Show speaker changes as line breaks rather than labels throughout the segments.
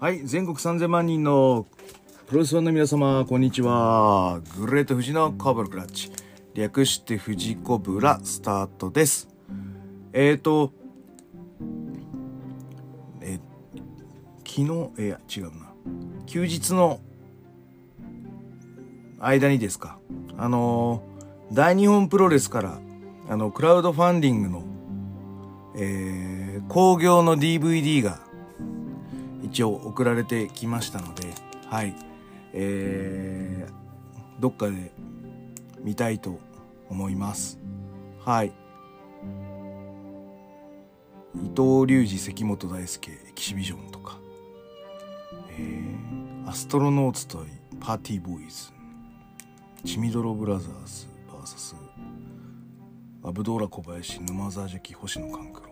はい、全国3000万人のプロレスファンの皆様、こんにちは。グレート富士のカーブルクラッチ。略して富士コブラスタートです。えーと、え昨日、えー、違うな。休日の間にですか。あの、大日本プロレスから、あの、クラウドファンディングの、えー、興行の DVD が一応送られてきましたので、はい。えー、どっかで見たいと思います。はい。伊藤隆二関本大輔エキシビジョンとか、えー、アストロノーツとパーティーボーイズ、チミドロブラザーズ VS アブドーラ小林沼沢ジャキ星野勘九郎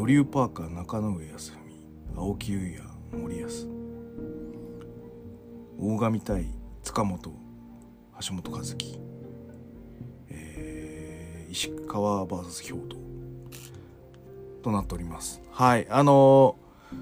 ドリュー・パーカー中野上康文青木優也森保大神対塚本橋本和樹、えー、石川 VS 兵頭となっております。はいあのー、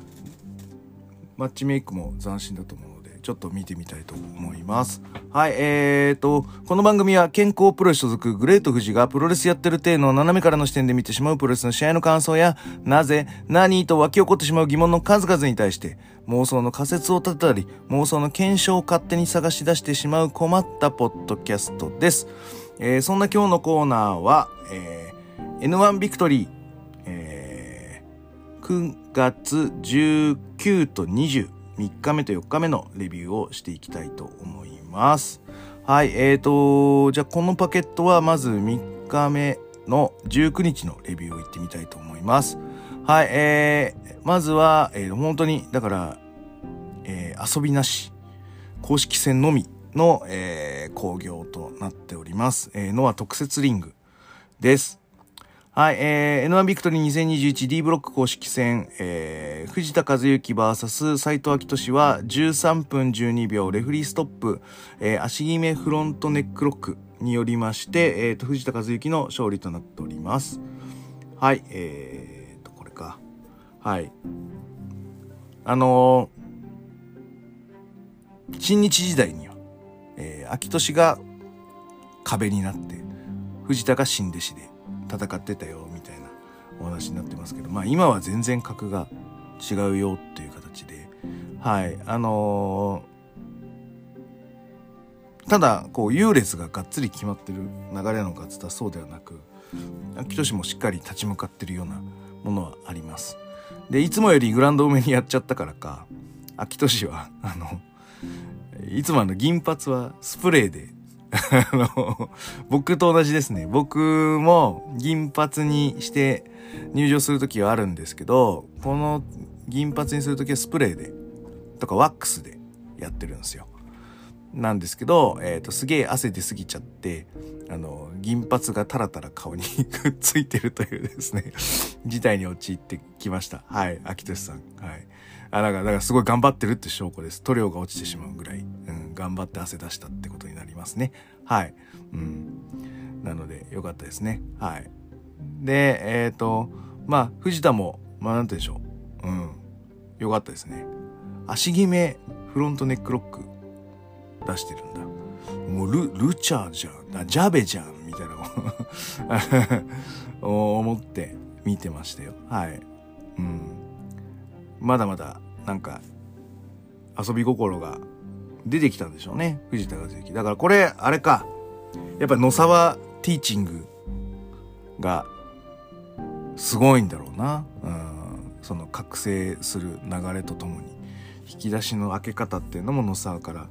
マッチメイクも斬新だと思うちょっと見てみたいと思います。はいえーとこの番組は健康プロレス所属グレート富士がプロレスやってる体の斜めからの視点で見てしまうプロレスの試合の感想やなぜ何と湧き起こってしまう疑問の数々に対して妄想の仮説を立てたり妄想の検証を勝手に探し出してしまう困ったポッドキャストです、えーそんな今日のコーナーは、えー N1 ビクトリー、えー9月19と20 3日目と4日目のレビューをしていきたいと思います。はい、えーと、じゃあこのパケットはまず3日目の19日のレビューをいってみたいと思います。はい、えー、まずは、えー本当に、だから、えー遊びなし、公式戦のみの、えー興行となっております。えーのは特設リングです。はい、えー、N1 ビクトリー 2021D ブロック公式戦、えー、藤田和幸 VS 斎藤明俊は13分12秒レフリーストップ、えー、足決めフロントネックロックによりまして、えー、と藤田和幸の勝利となっております。はい、えーと、これか。はい。あのー新日時代には、えー、秋俊が壁になって、藤田が新弟子で、戦ってたよみたいなお話になってますけどまあ今は全然格が違うよっていう形ではいあのーただこう優劣ががっつり決まってる流れなのかっつったらそうではなく秋俊もしっかり立ち向かってるようなものはあります。でいつもよりグランド多めにやっちゃったからか秋俊はあのいつもあの銀髪はスプレーであの、僕と同じですね。僕も銀髪にして入場するときはあるんですけど、この銀髪にするときはスプレーで、とかワックスでやってるんですよ。なんですけど、えっ、と、すげえ汗出すぎちゃって、あの、銀髪がタラタラ顔にくっついてるというですね、事態に陥ってきました。はい、秋俊さん。はい。あ、だから、だからすごい頑張ってるって証拠です。塗料が落ちてしまうぐらい、うん、頑張って汗出したってことますね。はい。うん。なので、よかったですね。はい。で、えっ、と、まあ、藤田も、まあ、なんて言うんでしょう。うん。よかったですね。足決めフロントネックロック出してるんだ。もうル、ルチャーじゃん。あジャベじゃん。みたいな 思って見てましたよ。はい。うん。まだまだ、なんか、遊び心が出てきたんでしょうね。藤田和之。だからこれ、あれか。やっぱり野沢ティーチングがすごいんだろうな。うん。その覚醒する流れとともに、引き出しの開け方っていうのも野沢から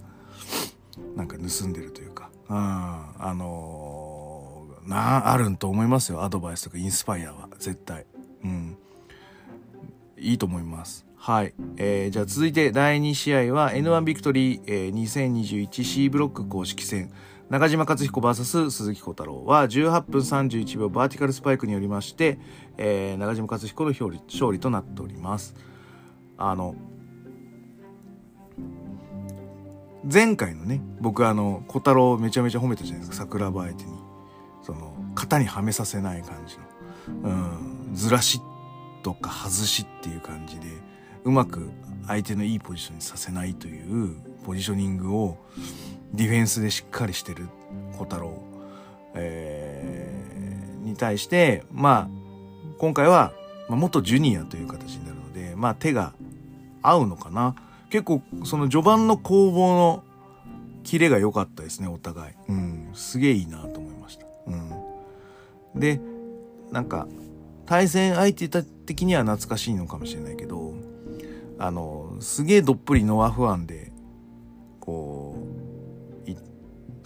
なんか盗んでるというか。うん。あのーな、あるんと思いますよ。アドバイスとかインスパイアは。絶対。うん。いいと思います。はい。えー、じゃあ続いて第2試合は N1 ビクトリー、えー、2021C ブロック公式戦。中島克彦 VS 鈴木小太郎は18分31秒バーティカルスパイクによりまして、えー、中島克彦の勝利勝利となっております。あの、前回のね、僕あの、小太郎めちゃめちゃ褒めたじゃないですか、桜庭相手に。その、型にはめさせない感じの。うん、ずらしとか外しっていう感じでうまく相手のいいポジションにさせないというポジショニングをディフェンスでしっかりしてる小太郎、えー、に対してまあ今回は、ま、元ジュニアという形になるのでまあ手が合うのかな。結構その序盤の攻防のキレが良かったですねお互い。うん。すげえいいなと思いました。うん。でなんか対戦相手的には懐かしいのかもしれないけどあのすげえどっぷりノア不安でこう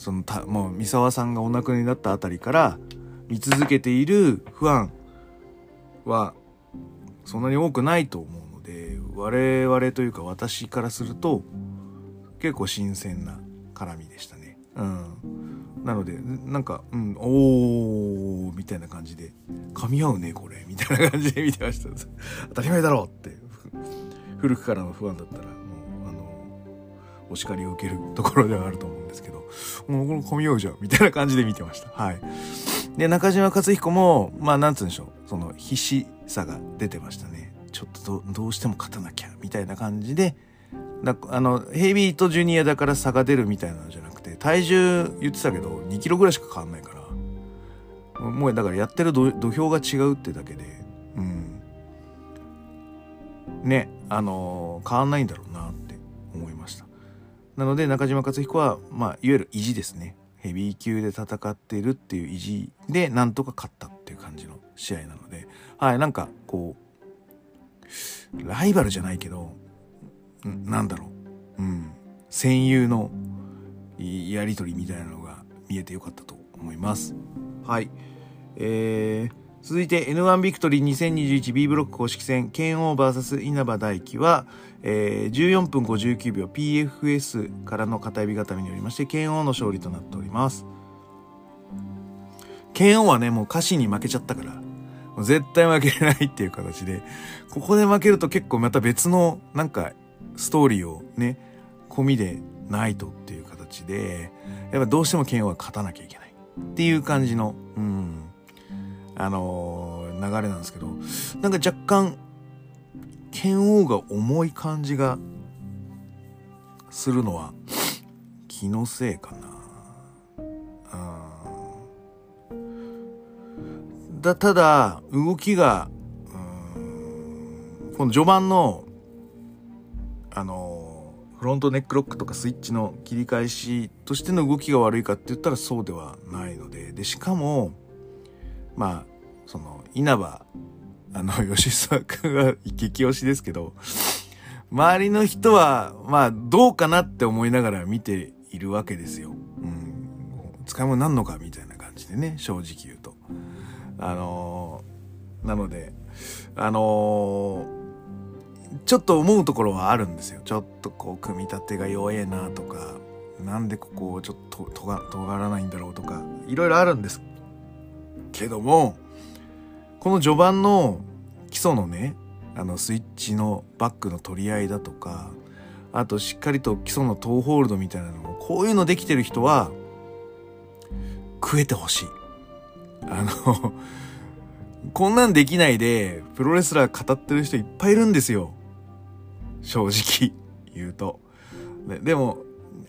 そのたもう三沢さんがお亡くなりになったあたりから見続けている不安はそんなに多くないと思うので我々というか私からすると結構新鮮な絡みでしたね。うん、なのでなんか「うん、おー」みたいな感じで「噛み合うねこれ」みたいな感じで見てました。当たり前だろうって。古くからの不安だったらもうあのお叱りを受けるところではあると思うんですけどもうこの噛み合うじゃんみたいな感じで見てました。はい。で中島克彦もまあなんつうんでしょうその必死さが出てましたね。ちょっとどうしても勝たなきゃみたいな感じでなあのヘビーとジュニアだから差が出るみたいなのじゃなくて体重言ってたけど2キロぐらいしか変わんないからもうだからやってる土俵が違うってだけでうん。ね。あの、変わんないんだろうなって思いました。なので中島克彦はまあいわゆる意地ですね。ヘビー級で戦っているっていう意地でなんとか勝ったっていう感じの試合なので。はいなんかこうライバルじゃないけどなんだろう、うん、戦友のやり取りみたいなのが見えてよかったと思います。はい。えー、続いて N1 ビクトリー 2021B ブロック公式戦、剣王 VS 稲葉大輝は、えー、14分59秒 PFS からの片指固めによりまして、剣王の勝利となっております。剣王はね、もう歌詞に負けちゃったから、絶対負けないっていう形で、ここで負けると結構また別の、なんかストーリーをね込みでないとっていう形でやっぱどうしても剣王は勝たなきゃいけないっていう感じのうんあのー、流れなんですけどなんか若干剣王が重い感じがするのは気のせいかな。だただ動きがこの序盤のあのフロントネックロックとかスイッチの切り返しとしての動きが悪いかって言ったらそうではないのででしかもまあその稲葉あの 吉沢君は激推しですけど周りの人はまあどうかなって思いながら見ているわけですよ。うん、使い物なんのかみたいな感じでね正直言うと。あのー、なのであのーちょっと思うところはあるんですよちょっとこう組み立てが弱えなとかなんでここをちょっととが尖らないんだろうとかいろいろあるんですけどもこの序盤の基礎のねあのスイッチのバックの取り合いだとかあとしっかりと基礎のトーホールドみたいなのもこういうのできてる人は食えてほしい。あの こんなんできないでプロレスラー語ってる人いっぱいいるんですよ。正直言うと。でも、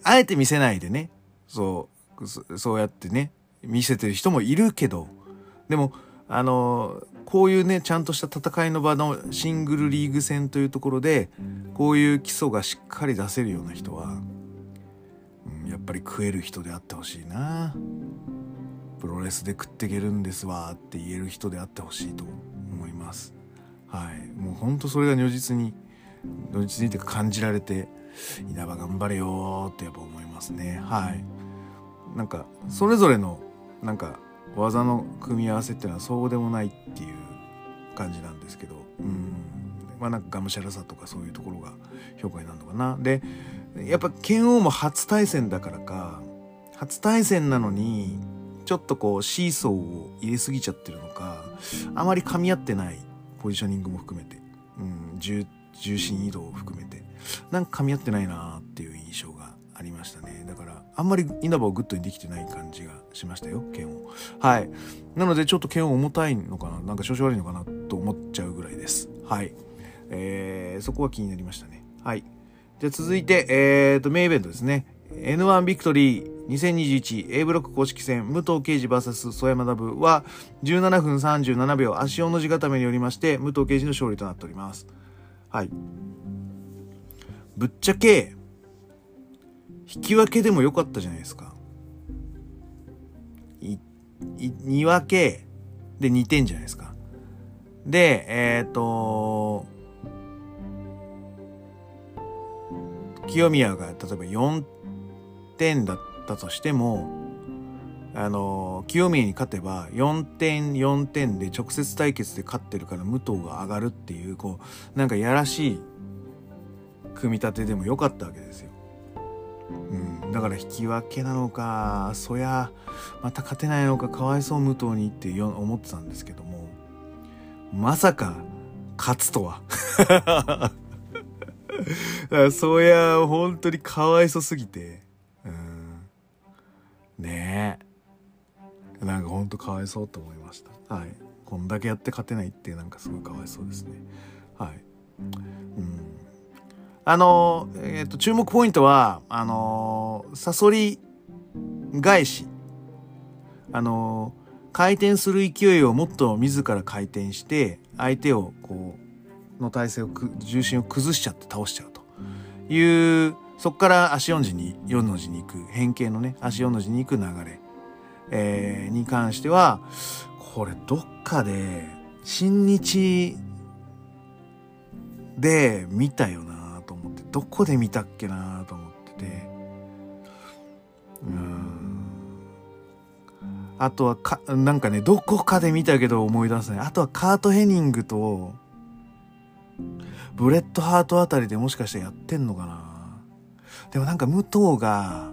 あえて見せないでね、そう、そうやってね、見せてる人もいるけど、でも、あの、こういうね、ちゃんとした戦いの場のシングルリーグ戦というところで、こういう基礎がしっかり出せるような人は、うん、やっぱり食える人であってほしいな。プロレスで食っていけるんですわって言える人であってほしいと思います。はい。もうほんとそれが如実に土日にて感じられて稲葉頑張れよってやっぱ思いますねはいなんかそれぞれのなんか技の組み合わせっていうのはそうでもないっていう感じなんですけどうん。まあなんかがむしゃらさとかそういうところが評価になるのかな。でやっぱ剣王も初対戦だからか初対戦なのにちょっとこうシーソーを入れすぎちゃってるのかあまり噛み合ってないポジショニングも含めて、うん、重心移動を含めてなんか噛み合ってないなっていう印象がありましたねだからあんまり稲葉をグッドにできてない感じがしましたよ剣をはいなのでちょっと剣を重たいのかななんか調子悪いのかなと思っちゃうぐらいです。はい。えー、そこは気になりましたね。はい。じゃ続いて、えーと、メインイベントですね。N1 ビクトリー2021 A ブロック公式戦武藤敬司 VS 征矢学は17分37秒足尾の字固めによりまして武藤敬司の勝利となっております。はい。ぶっちゃけ、引き分けでもよかったじゃないですか。い、い、2分けで2点じゃないですか。で、えっ、ー、と、清宮が例えば4点だったとしても、あの、清宮に勝てば4点4点で直接対決で勝ってるから武藤が上がるっていう、こう、なんかやらしい組み立てでもよかったわけですよ。うん、だから引き分けなのか、そや、また勝てないのか、かわいそう武藤にって思ってたんですけども、まさか勝つとは。そや、本当にかわいそすぎて。うん、ねえ。なんか本当かわいそうと思いました。はい。こんだけやって勝てないってなんかすごいかわいそうですね。はい。うん。あの、えっ、ー、と、注目ポイントは、あのサソリ返し。あの回転する勢いをもっと自ら回転して、相手をこう、の体勢を重心を崩しちゃって倒しちゃうという、そこから足4字に、4の字に行く、変形のね、足4の字に行く流れ、えー、に関しては、これどっかで、新日で見たよな、どこで見たっけなと思ってて、うん。あとはか、なんかね、どこかで見たけど思い出せない。あとはカート・ヘニングと、ブレット・ハートあたりでもしかしてやってんのかなでもなんか武藤が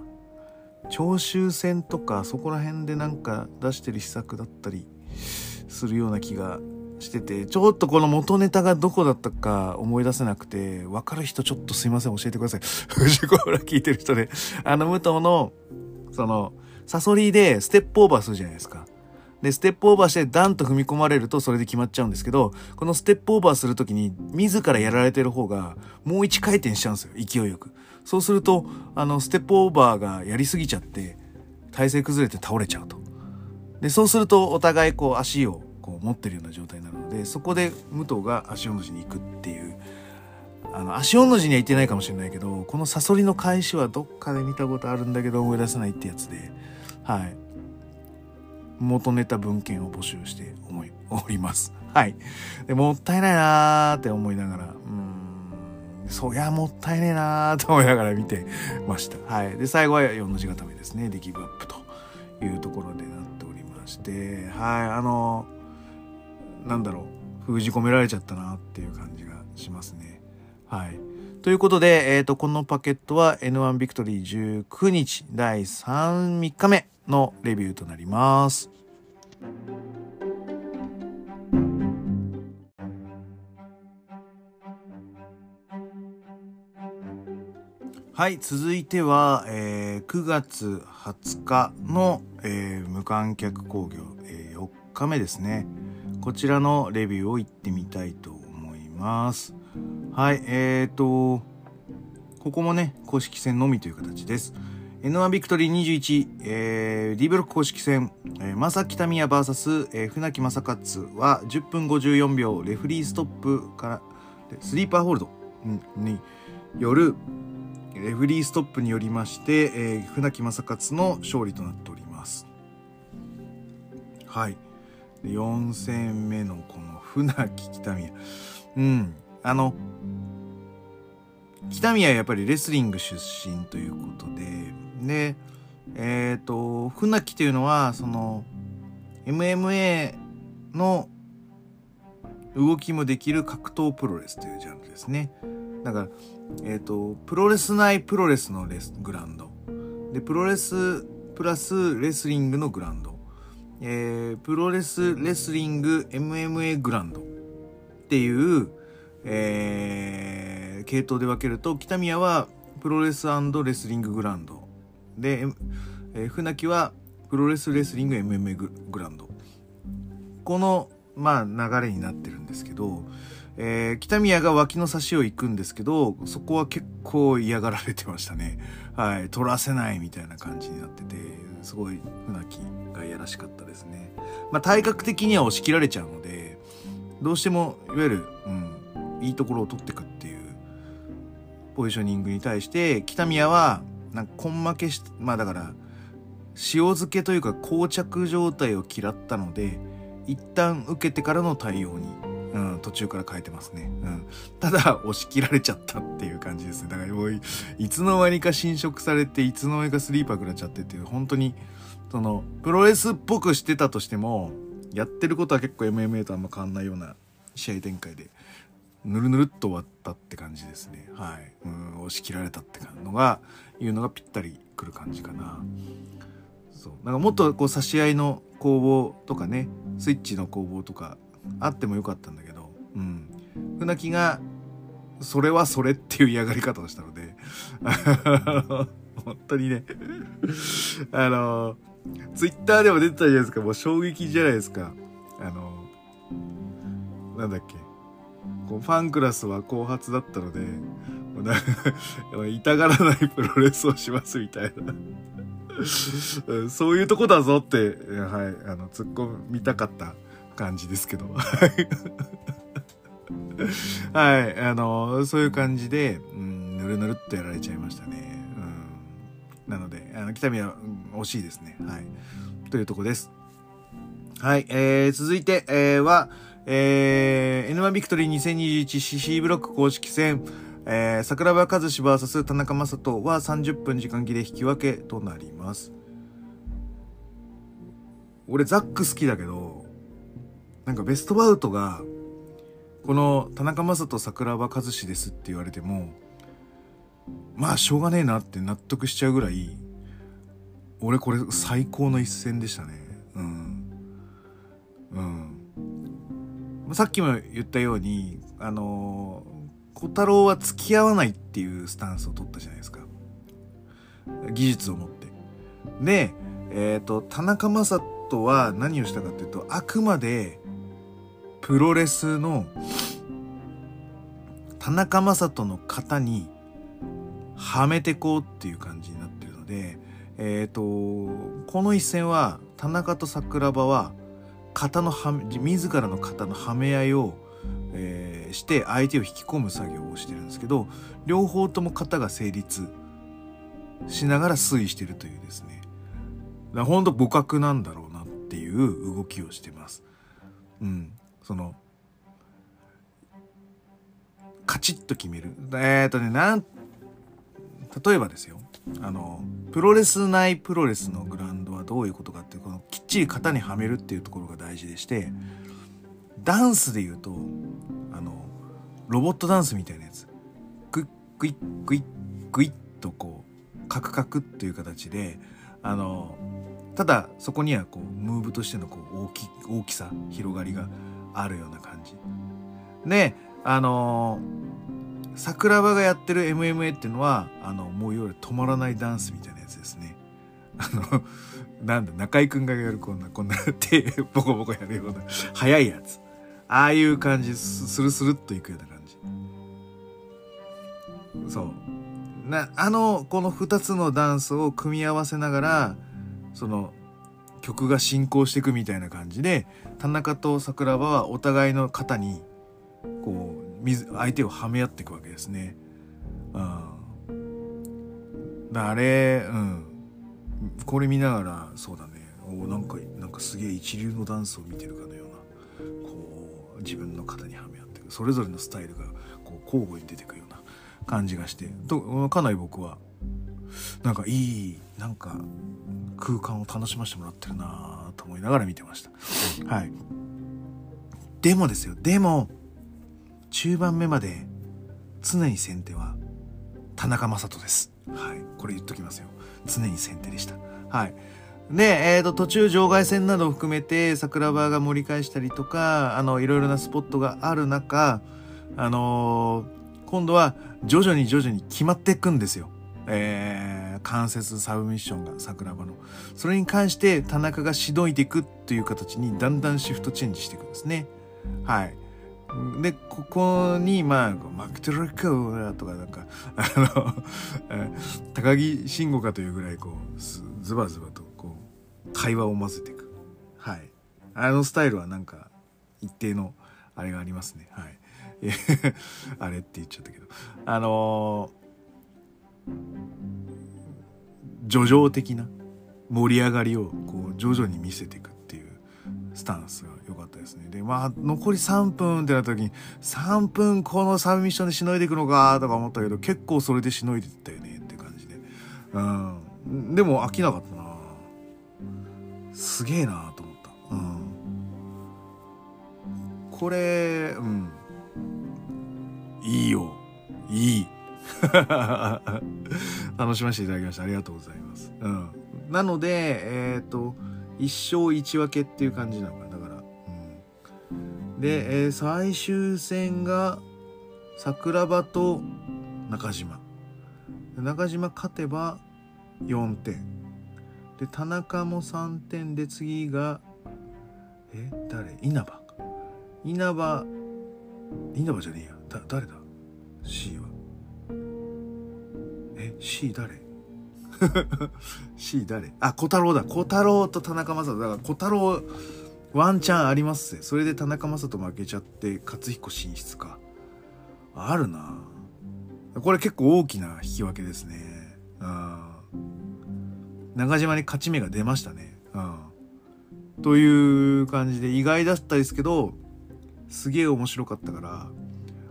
長州戦とかそこら辺でなんか出してる秘策だったりするような気がしててちょっとこの元ネタがどこだったか思い出せなくて分かる人ちょっとすいません教えてください 藤子ら聞いてる人で あの武藤のそのサソリでステップオーバーするじゃないですかで、ステップオーバーしてダンと踏み込まれるとそれで決まっちゃうんですけど、このステップオーバーするときに自らやられてる方がもう一回転しちゃうんですよ。勢いよく。そうすると、あの、ステップオーバーがやりすぎちゃって、体勢崩れて倒れちゃうと。で、そうするとお互いこう足をこう持ってるような状態なので、そこで武藤が足尾の字に行くっていう。あの、足尾の字には行ってないかもしれないけど、このサソリの返しはどっかで見たことあるんだけど思い出せないってやつで、はい。元ネタ文献を募集して思い、おります。はい。で、もったいないなーって思いながら、うん、そりゃもったいねえなーと思いながら見てました。はい。で、最後は4の字固めですね。で、ギブアップというところでなっておりまして、はい。あの、なんだろう、封じ込められちゃったなっていう感じがしますね。はい。ということで、えっ、ー、と、このパケットは N1 ビクトリー19日第3、3日目のレビューとなります。はい、続いては、えー、9月20日の、えー、無観客興行、えー、4日目ですね。こちらのレビューを言ってみたいと思います。はい、えーと、ここもね、公式戦のみという形です。N1 ビクトリー21、えー、D ブロック公式戦、えー、正木民也 VS、えー、船木正勝は10分54秒、レフリーストップから、スリーパーホールドによる、レフリーストップによりまして、えー、船木正勝の勝利となっております。はい。4戦目のこの船木北宮。うん。あの、北宮はやっぱりレスリング出身ということで、で、えっ、ー、と、船木というのは、その、MMA の動きもできる格闘プロレスというジャンルですね。だから、えっ、ー、と、プロレス内プロレスのレスグラウンド。で、プロレスプラスレスリングのグラウンド。えー、プロレスレスリング MMA グランドっていう、えー、系統で分けると、北宮はプロレスレスリンググランド。で、えー、船木はプロレスレスリング MMA グランド。この、まあ、流れになってるんですけど、えー、北宮が脇の差しを行くんですけど、そこは結構嫌がられてましたね。はい。取らせないみたいな感じになってて、すごい船木がいやらしかったですね。まあ、体格的には押し切られちゃうので、どうしても、いわゆる、うん、いいところを取っていくっていうポジショニングに対して、北宮は、なんか、根負けし、まあだから、塩漬けというか膠着状態を嫌ったので、一旦受けてからの対応にうん、途中から変えてますね。うん。ただ、押し切られちゃったっていう感じですね。だからもうい、いつの間にか侵食されて、いつの間にかスリーパー食らっちゃってっていう、本当に、その、プロレスっぽくしてたとしても、やってることは結構 MMA とあんま変わんないような試合展開で、ぬるぬるっと終わったって感じですね。はい。うん、押し切られたって感じのが、いうのがぴったりくる感じかな。そう。なんかもっとこう差し合いの攻防とかね、スイッチの攻防とかあってもよかったんだけど、うん。船木が、それはそれっていう嫌がり方をしたので、本当にねあの、ツイッターでも出てたじゃないですか、もう衝撃じゃないですか。あの、なんだっけ。こうファンクラスは後発だったので、もう 痛がらないプロレスをしますみたいな そういうとこだぞって、はい、あの、突っ込みたかった感じですけど。はい、あの、そういう感じで、ぬるぬるっとやられちゃいましたね。うん。なので、あの、北宮、うん、惜しいですね。はい。というとこです。はい、えー、続いて、えー、は、えー、N1 ビクトリー 2021CC ブロック公式戦、えー、桜庭和志 VS 田中正人は30分時間切れ引き分けとなります。俺ザック好きだけど、なんかベストバウトが、この田中正人桜庭和志ですって言われても、まあしょうがねえなって納得しちゃうぐらい、俺これ最高の一戦でしたね。うん。うん。さっきも言ったように、あのー、小太郎は付き合わないっていうスタンスを取ったじゃないですか。技術を持って。で、えっ、ー、と、田中正人は何をしたかっていうと、あくまでプロレスの田中将人の型にはめてこうっていう感じになってるので、えっ、ー、と、この一戦は田中と桜庭は型のはめ、自らの型のはめ合いを、えー、して相手を引き込む作業をしてるんですけど、両方とも型が成立しながら推移してるというですね。ほんと互角なんだろうなっていう動きをしてます。うん。そのカチッと決める。えー、っとねなん例えばですよ。あのプロレス内プロレスのグラウンドはどういうことかっていうこのきっちり型にはめるっていうところが大事でしてダンスで言うとあのロボットダンスみたいなやつ。グッグイッグイッグイッとこうカクカクっていう形であのただそこにはこうムーブとしてのこう大き大きさ広がりがあるような感じ。で、あのー、桜庭がやってる MMA っていうのは、あの、もういわゆる止まらないダンスみたいなやつですね。あの、なんだ、中居くんがやるこんな、こんな手、ボコボコやるような、速いやつ。ああいう感じ、スルスルっといくような感じ。そう。な、あの、この二つのダンスを組み合わせながら、その、曲が進行していくみたいな感じで田中と桜庭はお互いの肩にこう水相手をはめ合っていくわけですね。うん、だあれ、うん、これ見ながらそうだね。おなんかなんかすげえ一流のダンスを見てるかのようなこう自分の肩にはめ合っていく。それぞれのスタイルがこう交互に出てくるような感じがしてとかなり僕はなんかいいなんか空間を楽しませてもらってるなと思いながら見てました。はい。でもですよ、でも、中盤目まで常に先手は田中将人です。はい。これ言っときますよ。常に先手でした。はい。で、えっ、ー、と、途中場外戦などを含めて桜庭が盛り返したりとか、あの、いろいろなスポットがある中、あのー、今度は徐々に徐々に決まっていくんですよ。えー、関節サブミッションが桜庭の。それに関して田中がしどいていくという形にだんだんシフトチェンジしていくんですね。はい。でここにまあ「マクトラック」とかなんかあの 高木慎吾かというぐらいこうズバズバとこう会話を混ぜていくはいあのスタイルはなんか一定のあれがありますねはいあれって言っちゃったけどあのー、叙情的な盛り上がりをこう徐々に見せていくっていうスタンスが良かったですね。で、まあ、残り3分ってなった時に、3分このサブミッションでしのいでいくのかとか思ったけど、結構それでしのいでたよねって感じで。うん。でも飽きなかったなすげえなと思った。うん。これ、うん。いいよ。いい。楽しませていただきました。ありがとうございます。うん。なので、えっ、ー、と、一生一分けっていう感じなのかな。だから、うん。で、えー、最終戦が、桜庭と中島。中島勝てば4点。で、田中も3点で次が、え、誰？稲葉稲葉、稲葉じゃねえや。だ、誰だ ?C は。え、C 誰？C 誰？あ、小太郎だ。小太郎と田中正人。だから小太郎、ワンチャンあります。それで田中正人負けちゃって、勝彦進出か。あるなこれ結構大きな引き分けですね。うん。中島に勝ち目が出ましたね。うん。という感じで意外だったですけど、すげえ面白かったから、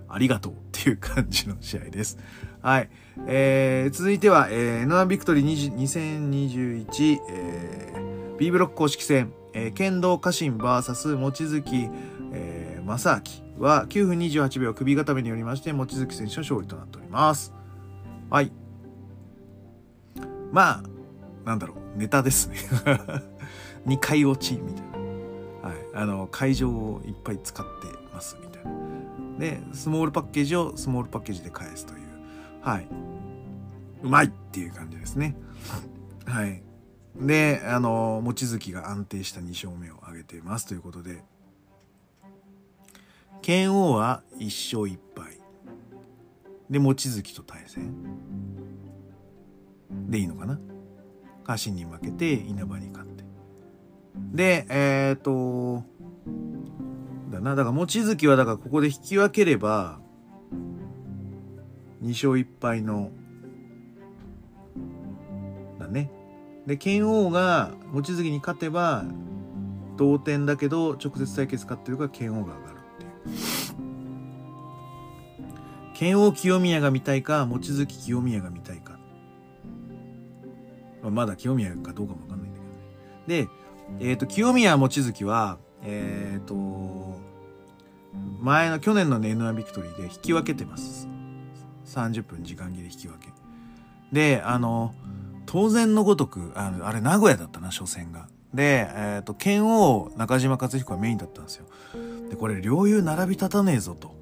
ありがとうっていう感じの試合です。はい。えー、続いては、えー、N1 ビクトリー2021、えー、B ブロック公式戦、えー、剣道家臣 VS 望月、えー、正明は9分28秒首固めによりまして、望月選手の勝利となっております。はい。まあ、なんだろう、ネタですね。2回落ち、みたいな。はい。あの、会場をいっぱい使って、で、スモールパッケージをスモールパッケージで返すという。はい。うまいっていう感じですね。はい。で、あの、望月が安定した2勝目を挙げていますということで、剣王は1勝1敗。で、望月と対戦。でいいのかな？家臣に負けて稲葉に勝って。で、えっ、ー、と、だな。だから望月はだからここで引き分ければ、2勝1敗のだね。で剣王が望月に勝てば同点だけど直接対決勝ってるから剣王が上がるっていう。剣王清宮が見たいか望月清宮が見たいか、まあ、まだ清宮かどうかも分かんないんだけどね。でえっ、ー、と清宮望月はえっ、ー、と前の去年の N1 ビクトリーで引き分けてます30分時間切れ引き分け。で、あの、当然のごとく、あのあれ名古屋だったな、初戦が。で、えっ、ー、と、剣王中島克彦はメインだったんですよ。で、これ、両雄並び立たねえぞと。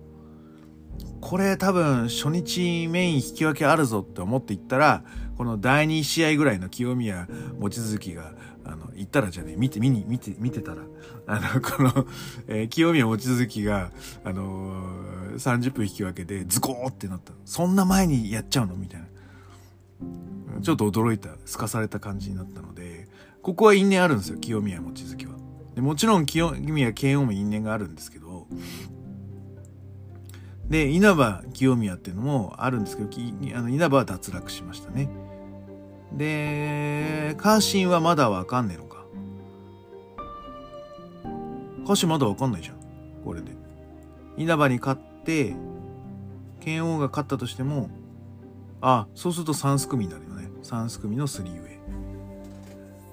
これ多分初日メイン引き分けあるぞって思って行ったら、この第2試合ぐらいの清宮望月が、あの、行ったらじゃね見て、見に、見て、見てたら、あの、この、えー、清宮望月が、あのー、30分引き分けでズコーってなった。そんな前にやっちゃうの？みたいな。ちょっと驚いた、すかされた感じになったので、ここは因縁あるんですよ、清宮望月は。でもちろん清宮慶応も因縁があるんですけど、で、稲葉清宮っていうのもあるんですけど、あの稲葉は脱落しましたね。で、家臣はまだわかんねえのか？家臣まだわかんないじゃん。これで。稲葉に勝って、剣王が勝ったとしても、あ、そうすると3すくみになるよね。3すくみの3ウェ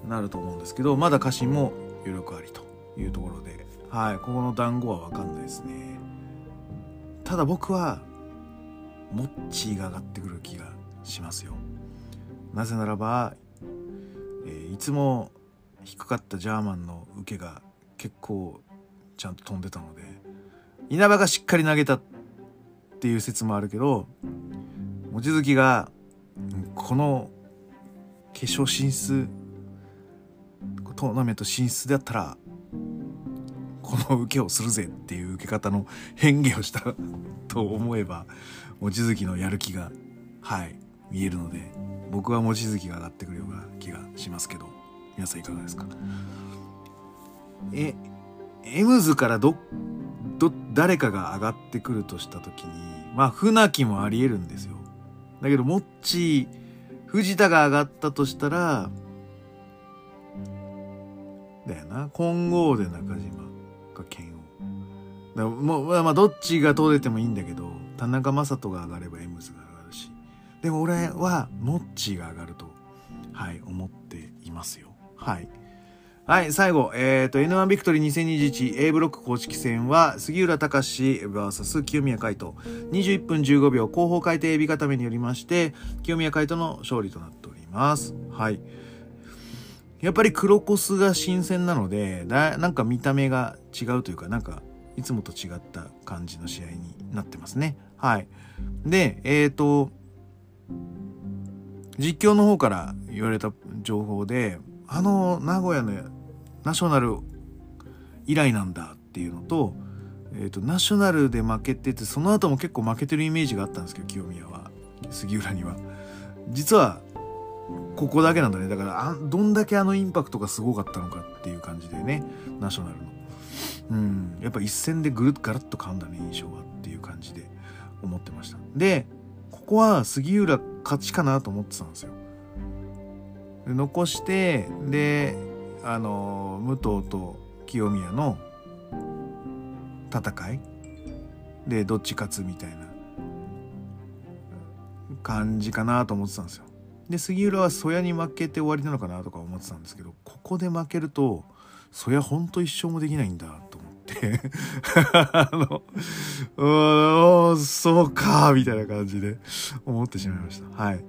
イ。なると思うんですけど、まだ家臣も余力ありというところで、はい、ここの団子はわかんないですね。ただ僕は、モッチーが上がってくる気がしますよ。なぜならば、えー、いつも低かったジャーマンの受けが結構ちゃんと飛んでたので稲葉がしっかり投げたっていう説もあるけど望月がこの決勝進出トーナメント進出だったらこの受けをするぜっていう受け方の変化をしたと思えば望月のやる気がはい。見えるので僕は望月が上がってくるような気がしますけど皆さんいかがですか？えエムズからどど誰かが上がってくるとした時にまあ船木もありえるんですよ。だけどモッチー藤田が上がったとしたらだよな。金剛で中島か剣王だもうまあどっちが通れてもいいんだけど田中将人が上がればエムズがでも俺はモッチが上がるとはい思っていますよはいはい、最後、えっ、ー、と、N1 ビクトリー2021 A ブロック公式戦は、杉浦隆 VS 清宮海斗。21分15秒、後方回転エビ固めによりまして、清宮海斗の勝利となっております。はい。やっぱりクロコスが新鮮なので、だなんか見た目が違うというか、なんか、いつもと違った感じの試合になってますね。はい。で、えっ、ー、と、実況の方から言われた情報で、あの名古屋のナショナル以来なんだっていうのと,、えーと、ナショナルで負けててその後も結構負けてるイメージがあったんですけど清宮は杉浦には。実はここだけなんだねだからあどんだけあのインパクトがすごかったのかっていう感じでねナショナルの。うんやっぱ一戦でぐるっガラッと変わんだね印象はっていう感じで思ってました。でここは杉浦勝ちかなと思ってたんですよ。で残してであの武藤と清宮の戦いでどっち勝つみたいな感じかなと思ってたんですよ。で杉浦は曽谷に負けて終わりなのかなとか思ってたんですけどここで負けると曽谷ほんと一生もできないんだと思って あのうそうかみたいな感じで思ってしまいました。はい。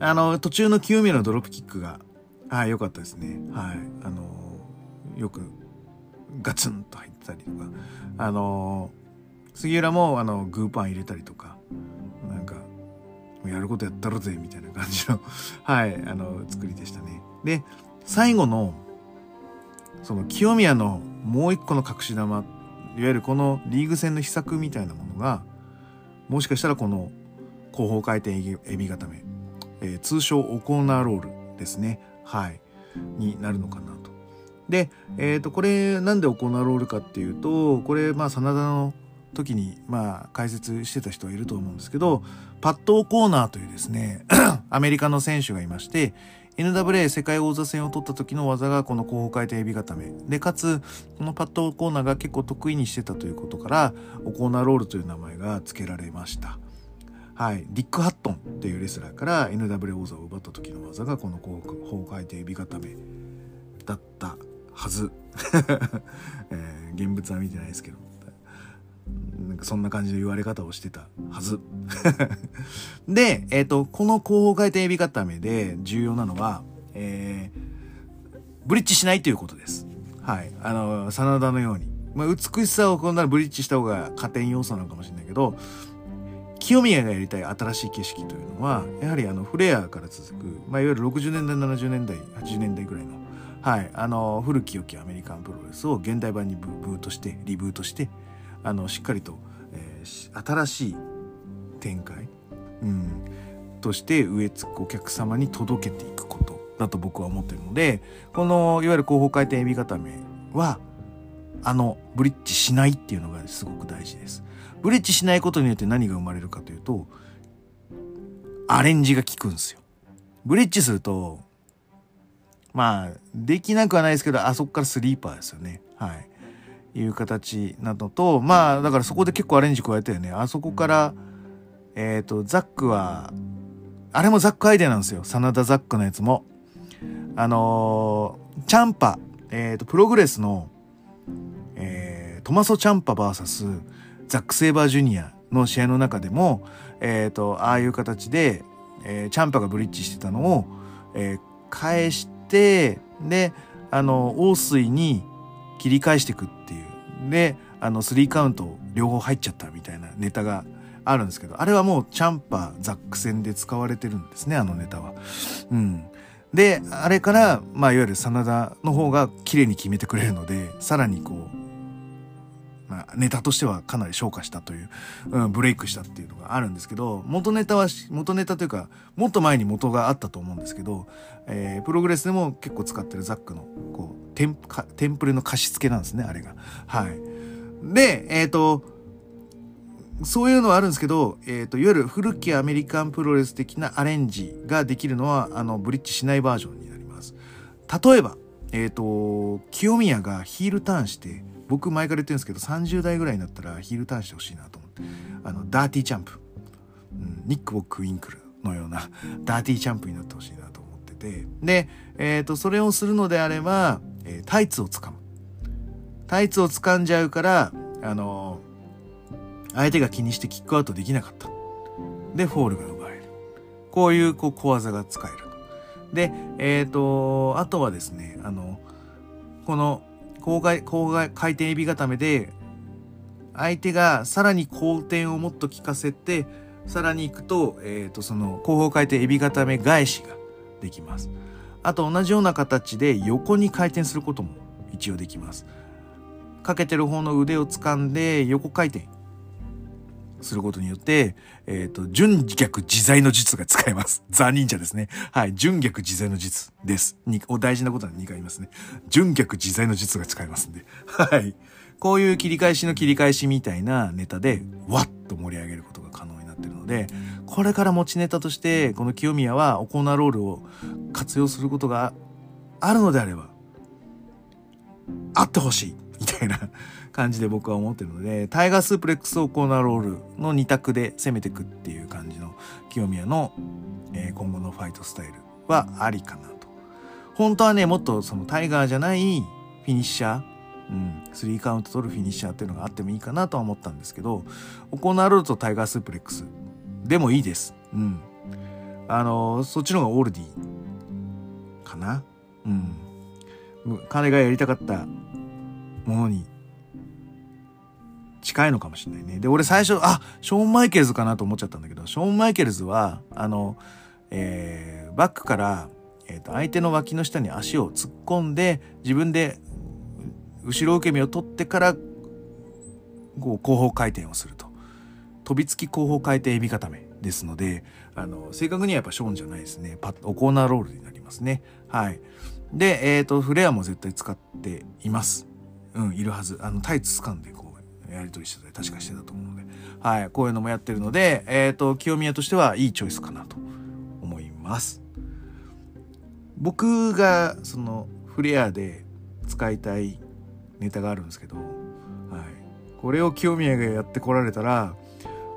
あの、途中の清宮のドロップキックが、はい、良かったですね。はい。あの、よく、ガツンと入ってたりとか、あの、杉浦も、あの、グーパン入れたりとか、なんか、やることやったろぜ、みたいな感じのはい、あの、作りでしたね。で、最後の、その清宮のもう一個の隠し玉、いわゆるこのリーグ戦の秘策みたいなものが、もしかしたらこの後方回転エビ固めえー、通称オコーナーロールですね。はい。になるのかなと。で、えっ、ー、と、これなんでオコーナーロールかっていうと、これ、まあ、真田の時に、まあ、解説してた人はいると思うんですけど、パッド・オコーナーというですね、アメリカの選手がいまして、NWA 世界王座戦を取った時の技がこの後方回転エビ固め。で、かつ、このパッド・コーナーが結構得意にしてたということから、オコーナーロールという名前が付けられました。はい、ディック・ハットンっていうレスラーから NWA 王座を奪った時の技がこの崩壊定美固めだったはず、えー、現物は見てないですけどなんかそんな感じの言われ方をしてたはず。で、えっ、ー、とこの後方回転エビ固めで重要なのは、えー、ブリッジしないということです。はい。あの真田のように、まあ、美しさをこんならブリッジした方が加点要素なのかもしれないけど清宮がやりたい新しい景色というのはやはりあのフレアから続く、まあ、いわゆる60年代70年代80年代ぐらいの,、はい、あの古き良きアメリカンプロレスを現代版にブートしてリブートしてあのしっかりと、えー、新しい展開、うん、として植え付くお客様に届けていくことだと僕は思ってるのでこのいわゆる後方回転エビ固めはあのブリッジしないっていうのがすごく大事です。ブリッジしないことによって何が生まれるかというとアレンジが効くんですよ。ブリッジするとまあできなくはないですけどあそこからスリーパーですよね。はい。いう形なのとまあだからそこで結構アレンジ加えたよね。あそこからえっ、ー、とザックはあれもザックアイデアなんですよ。真田ザックのやつも。あのー、チャンパ、えっ、ー、とプログレスの、えー、トマソ・チャンパ VS ザック・セイバージュニアの試合の中でも、えっ、と、ああいう形で、え、チャンパがブリッジしてたのを、え、返して、で、あの、王水に切り返していくっていう。で、あの、スリーカウント両方入っちゃったみたいなネタがあるんですけど、あれはもうチャンパー、ザック戦で使われてるんですね、あのネタは。うん。であれからまあいわゆる真田の方が綺麗に決めてくれるのでさらにこうまあ、ネタとしてはかなり昇華したという、うん、ブレイクしたっていうのがあるんですけど、元ネタは、元ネタというか、もっと前に元があったと思うんですけど、えー、プログレスでも結構使ってるザックの、こう、テンテンプレの貸し付けなんですね、あれが。はい。で、えっ、ー、と、そういうのはあるんですけど、えっ、ー、と、いわゆる古きアメリカンプロレス的なアレンジができるのは、あの、ブリッジしないバージョンになります。例えば、えっ、ー、と、清宮がヒールターンして、僕前から言ってるんですけど30代ぐらいになったらヒールターンしてほしいなと思って。あのダーティーチャンプ、うん、ニック・ボックウィンクルのような ダーティーチャンプになってほしいなと思ってて。で、えーと、それをするのであれば、えー、タイツをつかむ。タイツを掴んじゃうからあのー、相手が気にしてキックアウトできなかった。でフォールが奪える。こういうこう小技が使えるでえっ、ー、とあとはですねあのこの後方後方回転エビ固めで相手がさらに後転をもっと効かせてさらに行くと,、えー、とその後方回転エビ固め返しができます。あと同じような形で横に回転することも一応できます。かけてる方の腕を掴んで横回転。することによって、えっ、ー、と、純逆自在の術が使えます。ザ・忍者ですね。はい。純逆自在の術です。に、お大事なことは2回言いますね。純逆自在の術が使えますんで。はい。こういう切り返しの切り返しみたいなネタで、わっと盛り上げることが可能になってるので、これから持ちネタとして、この清宮はオコーナーロールを活用することがあるのであれば、あってほしい。みたいな感じで僕は思ってるので、タイガースープレックスをコーナーロールの2択で攻めていくっていう感じの清宮の、えー、今後のファイトスタイルはありかなと。本当はね、もっとそのタイガーじゃないフィニッシャー、うん、3カウント取るフィニッシャーっていうのがあってもいいかなとは思ったんですけど、コーナーロールとタイガースープレックスでもいいです。うん。あの、そっちの方がオールディかな。うん。彼がやりたかったものに近いのかもしれないね。で、俺最初、あ、ショーン・マイケルズかなと思っちゃったんだけど、ショーン・マイケルズは、あの、えー、バックから、えっ、ー、と、相手の脇の下に足を突っ込んで、自分で後ろ受け身を取ってから、こう、後方回転をすると。飛びつき後方回転エビ固めですので、あの、正確にはやっぱショーンじゃないですね。パッ、おコーナーロールになりますね。はい。で、えっ、ー、と、フレアも絶対使っています。うん、いるはず。あの、タイツ掴んで、やり取りしてた、確かしてたと思うので、はい、こういうのもやってるので、えっ、ー、と、清宮としてはいいチョイスかなと思います。僕が、その、フレアで使いたいネタがあるんですけど、はい、これを清宮がやってこられたら、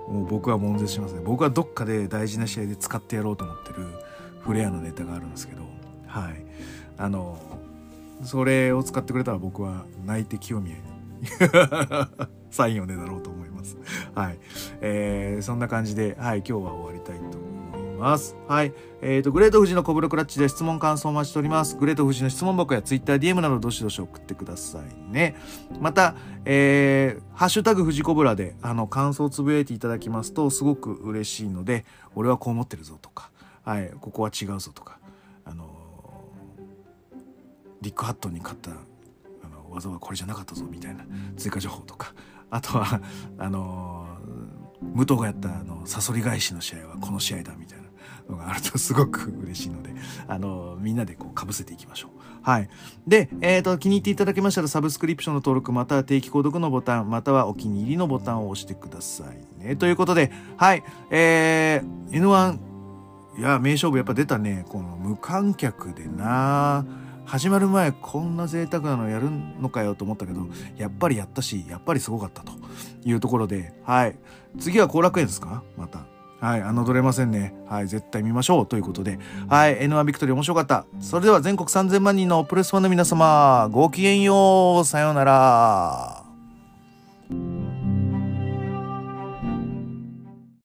もう僕は悶絶しますね。僕はどっかで大事な試合で使ってやろうと思ってるフレアのネタがあるんですけど、はい。あの、それを使ってくれたら僕は泣いて清宮に サインをねだろうと思います。はい。えー、そんな感じで、はい、今日は終わりたいと思います。はい。えっ、ー、と、グレート富士のコブラクラッチで質問感想をお待ちしております。グレート富士の質問箱や TwitterDM などどしどし送ってくださいね。また、えー、ハッシュタグ富士コブラで、あの、感想をつぶやいていただきますと、すごく嬉しいので、俺はこう思ってるぞとか、はい、ここは違うぞとか、あのリック・ハットに勝った技はこれじゃなかったぞみたいな追加情報とかあとはあの武藤がやったあのサソリ返しの試合はこの試合だみたいなのがあるとすごく嬉しいので、あの、みんなでこう被せていきましょう。はい。で、え、ー、と、気に入っていただけましたら、サブスクリプションの登録、または定期購読のボタン、またはお気に入りのボタンを押してくださいね。ということで、はい。えー、N1、いや、名勝負やっぱ出たね。この無観客でな始まる前こんな贅沢なのやるのかよと思ったけどやっぱりやったしやっぱりすごかったと。いうところではい。次は後楽園ですか？また。はい侮れませんね。はい絶対見ましょうということで。はい N1 ビクトリー面白かった。それでは全国3000万人のプレスファンの皆様ごきげんよう。さようなら。